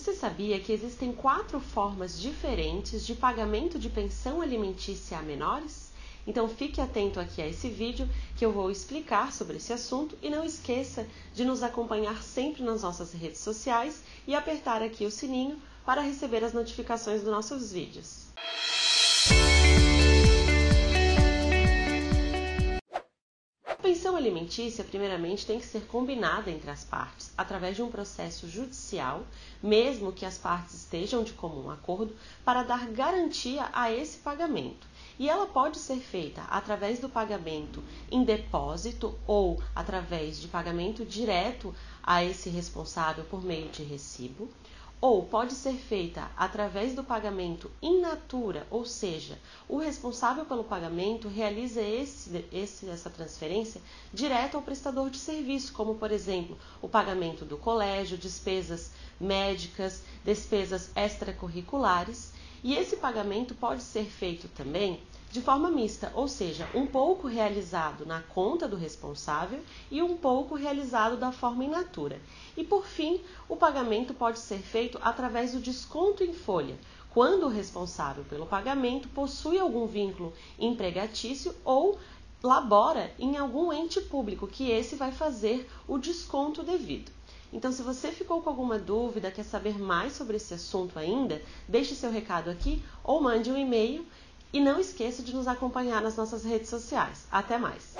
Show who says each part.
Speaker 1: Você sabia que existem quatro formas diferentes de pagamento de pensão alimentícia a menores? Então fique atento aqui a esse vídeo que eu vou explicar sobre esse assunto e não esqueça de nos acompanhar sempre nas nossas redes sociais e apertar aqui o sininho para receber as notificações dos nossos vídeos. Pensão alimentícia, primeiramente, tem que ser combinada entre as partes através de um processo judicial, mesmo que as partes estejam de comum acordo, para dar garantia a esse pagamento. E ela pode ser feita através do pagamento em depósito ou através de pagamento direto a esse responsável por meio de recibo ou pode ser feita através do pagamento in natura, ou seja, o responsável pelo pagamento realiza esse, esse, essa transferência direto ao prestador de serviço, como por exemplo o pagamento do colégio, despesas médicas, despesas extracurriculares, e esse pagamento pode ser feito também de forma mista, ou seja, um pouco realizado na conta do responsável e um pouco realizado da forma in natura. E por fim, o pagamento pode ser feito através do desconto em folha, quando o responsável pelo pagamento possui algum vínculo empregatício ou labora em algum ente público, que esse vai fazer o desconto devido. Então, se você ficou com alguma dúvida, quer saber mais sobre esse assunto ainda, deixe seu recado aqui ou mande um e-mail e não esqueça de nos acompanhar nas nossas redes sociais. Até mais!